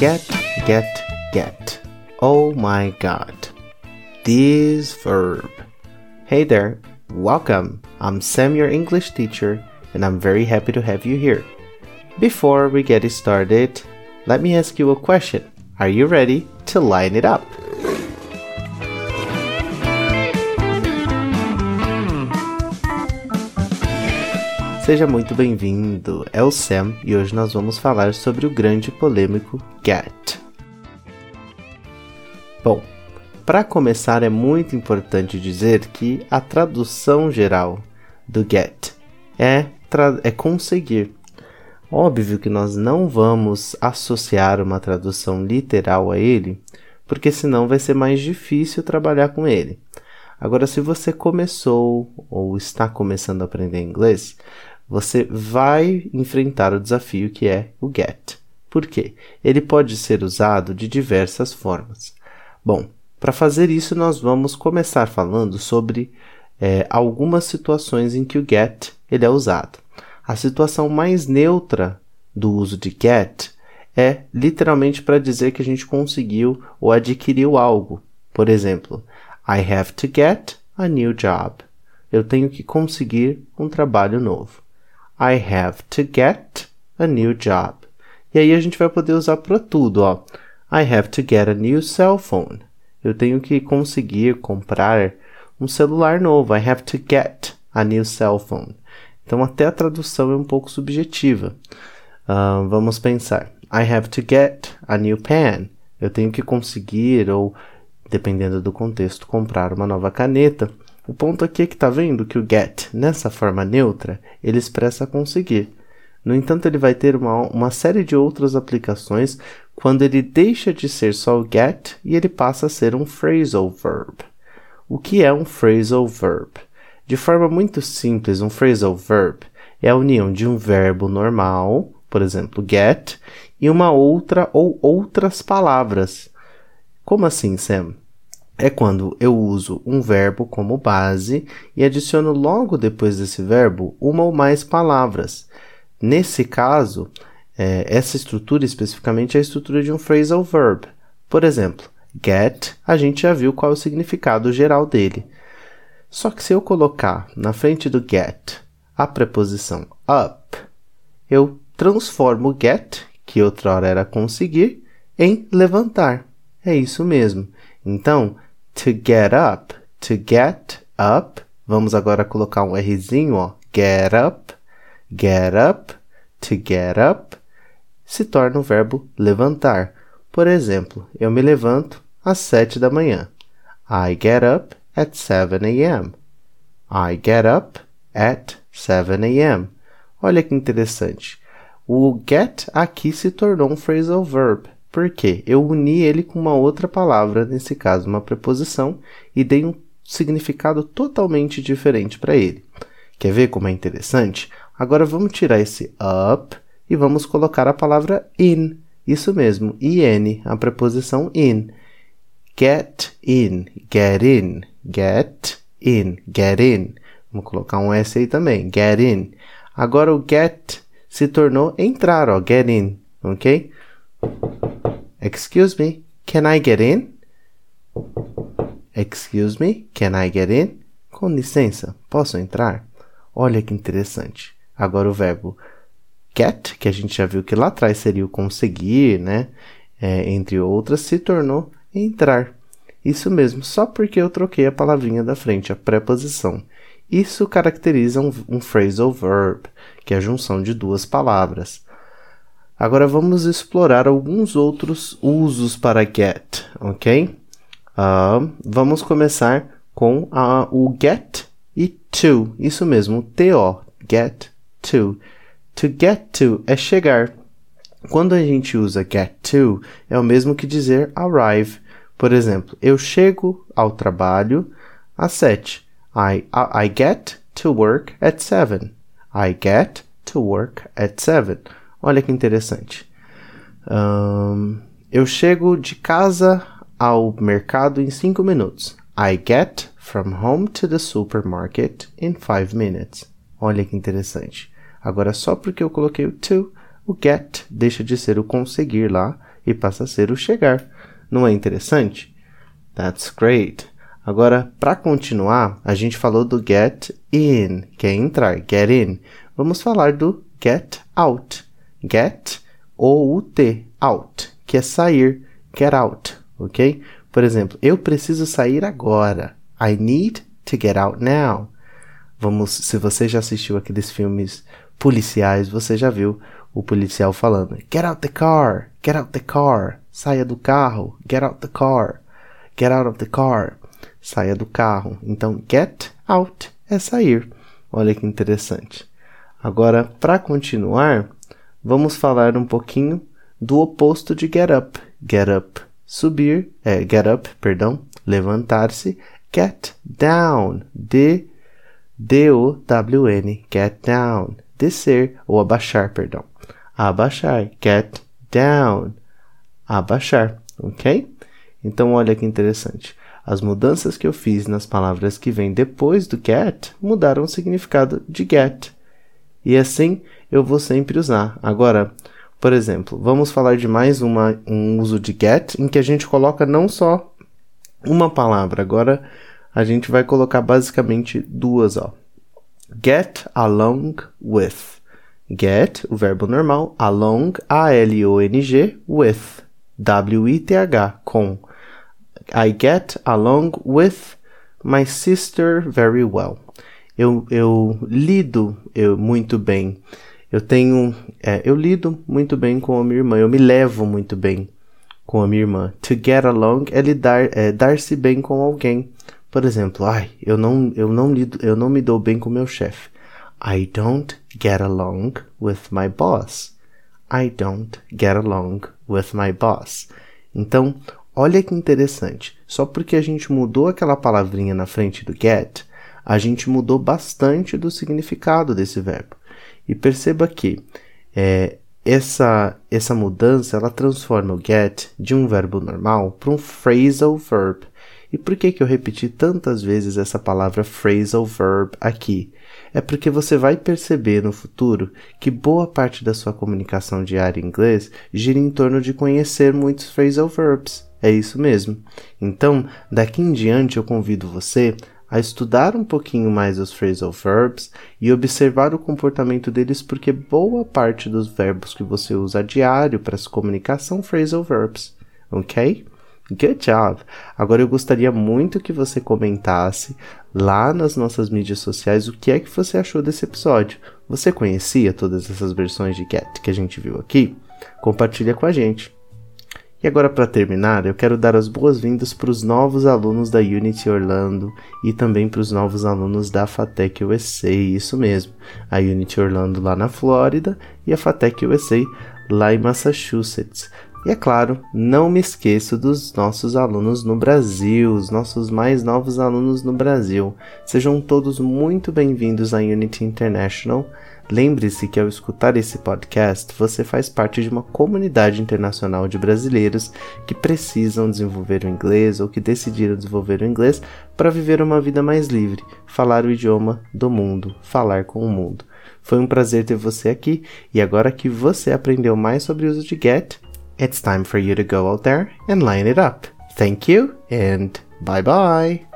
Get, get, get. Oh my god. This verb. Hey there, welcome. I'm Sam, your English teacher, and I'm very happy to have you here. Before we get started, let me ask you a question. Are you ready to line it up? Seja muito bem-vindo, é o Sam e hoje nós vamos falar sobre o grande polêmico get. Bom, para começar é muito importante dizer que a tradução geral do get é, é conseguir. Óbvio que nós não vamos associar uma tradução literal a ele, porque senão vai ser mais difícil trabalhar com ele. Agora, se você começou ou está começando a aprender inglês, você vai enfrentar o desafio que é o get. Por quê? Ele pode ser usado de diversas formas. Bom, para fazer isso, nós vamos começar falando sobre é, algumas situações em que o get ele é usado. A situação mais neutra do uso de get é literalmente para dizer que a gente conseguiu ou adquiriu algo. Por exemplo, I have to get a new job. Eu tenho que conseguir um trabalho novo. I have to get a new job. E aí a gente vai poder usar para tudo, ó. I have to get a new cell phone. Eu tenho que conseguir comprar um celular novo. I have to get a new cell phone. Então até a tradução é um pouco subjetiva. Uh, vamos pensar. I have to get a new pen. Eu tenho que conseguir, ou dependendo do contexto, comprar uma nova caneta. O ponto aqui é que tá vendo que o get, nessa forma neutra, ele expressa conseguir. No entanto, ele vai ter uma, uma série de outras aplicações quando ele deixa de ser só o get e ele passa a ser um phrasal verb. O que é um phrasal verb? De forma muito simples, um phrasal verb é a união de um verbo normal, por exemplo, get, e uma outra ou outras palavras. Como assim, Sam? É quando eu uso um verbo como base e adiciono logo depois desse verbo uma ou mais palavras. Nesse caso, é, essa estrutura especificamente é a estrutura de um phrasal verb. Por exemplo, get, a gente já viu qual é o significado geral dele. Só que se eu colocar na frente do get a preposição up, eu transformo get, que outrora era conseguir, em levantar. É isso mesmo. Então, to get up, to get up. Vamos agora colocar um Rzinho, ó. Get up, get up, to get up. Se torna o verbo levantar. Por exemplo, eu me levanto às sete da manhã. I get up at 7 a.m. I get up at 7 a.m. Olha que interessante. O get aqui se tornou um phrasal verb. Porque eu uni ele com uma outra palavra, nesse caso uma preposição, e dei um significado totalmente diferente para ele. Quer ver como é interessante? Agora vamos tirar esse up e vamos colocar a palavra in. Isso mesmo, in, a preposição in. Get in, get in, get in, get in. Vamos colocar um S aí também, get in. Agora o get se tornou entrar, ó, get in, ok? Excuse me, can I get in? Excuse me, can I get in? Com licença, posso entrar? Olha que interessante. Agora o verbo get, que a gente já viu que lá atrás seria o conseguir, né? É, entre outras, se tornou entrar. Isso mesmo, só porque eu troquei a palavrinha da frente, a preposição. Isso caracteriza um, um phrasal verb, que é a junção de duas palavras. Agora vamos explorar alguns outros usos para get, ok? Uh, vamos começar com uh, o get e to, isso mesmo, to, get to. To get to é chegar. Quando a gente usa get to, é o mesmo que dizer arrive. Por exemplo, eu chego ao trabalho às sete. I, I, I get to work at seven. I get to work at seven. Olha que interessante. Um, eu chego de casa ao mercado em 5 minutos. I get from home to the supermarket in 5 minutes. Olha que interessante. Agora, só porque eu coloquei o to, o get deixa de ser o conseguir lá e passa a ser o chegar. Não é interessante? That's great. Agora, para continuar, a gente falou do get in, que é entrar, get in. Vamos falar do get out. Get ou o T, out, que é sair, get out, ok? Por exemplo, eu preciso sair agora. I need to get out now. Vamos, se você já assistiu aqueles filmes policiais, você já viu o policial falando: Get out the car, get out the car, saia do carro, get out the car, get out of the car, saia do carro. Então, get out é sair. Olha que interessante. Agora, para continuar, vamos falar um pouquinho do oposto de get up. Get up, subir, é get up, perdão, levantar-se. Get down, D D O W N, get down, descer ou abaixar, perdão. Abaixar, get down, abaixar, ok? Então olha que interessante. As mudanças que eu fiz nas palavras que vêm depois do get mudaram o significado de get. E assim eu vou sempre usar. Agora, por exemplo, vamos falar de mais uma, um uso de get em que a gente coloca não só uma palavra. Agora a gente vai colocar basicamente duas, ó. Get along with. Get, o verbo normal, along, A-L-O-N-G, with, W-I-T-H, com. I get along with my sister very well. Eu, eu lido eu, muito bem. Eu tenho. É, eu lido muito bem com a minha irmã. Eu me levo muito bem com a minha irmã. To get along é lidar, é dar-se bem com alguém. Por exemplo, ai, eu não, eu não lido, eu não me dou bem com meu chefe. I don't get along with my boss. I don't get along with my boss. Então, olha que interessante. Só porque a gente mudou aquela palavrinha na frente do get, a gente mudou bastante do significado desse verbo. E perceba que é, essa, essa mudança ela transforma o get de um verbo normal para um phrasal verb. E por que, que eu repeti tantas vezes essa palavra phrasal verb aqui? É porque você vai perceber no futuro que boa parte da sua comunicação diária em inglês gira em torno de conhecer muitos phrasal verbs. É isso mesmo. Então, daqui em diante eu convido você a estudar um pouquinho mais os phrasal verbs e observar o comportamento deles, porque boa parte dos verbos que você usa a diário para se comunicar são phrasal verbs, ok? Good job! Agora eu gostaria muito que você comentasse lá nas nossas mídias sociais o que é que você achou desse episódio. Você conhecia todas essas versões de Get que a gente viu aqui? Compartilha com a gente. E agora, para terminar, eu quero dar as boas-vindas para os novos alunos da Unity Orlando e também para os novos alunos da FATEC USA, isso mesmo, a Unity Orlando lá na Flórida e a FATEC USA lá em Massachusetts. E é claro, não me esqueço dos nossos alunos no Brasil, os nossos mais novos alunos no Brasil. Sejam todos muito bem-vindos à Unity International. Lembre-se que ao escutar esse podcast, você faz parte de uma comunidade internacional de brasileiros que precisam desenvolver o inglês ou que decidiram desenvolver o inglês para viver uma vida mais livre, falar o idioma do mundo, falar com o mundo. Foi um prazer ter você aqui e agora que você aprendeu mais sobre o uso de get, it's time for you to go out there and line it up. Thank you and bye bye.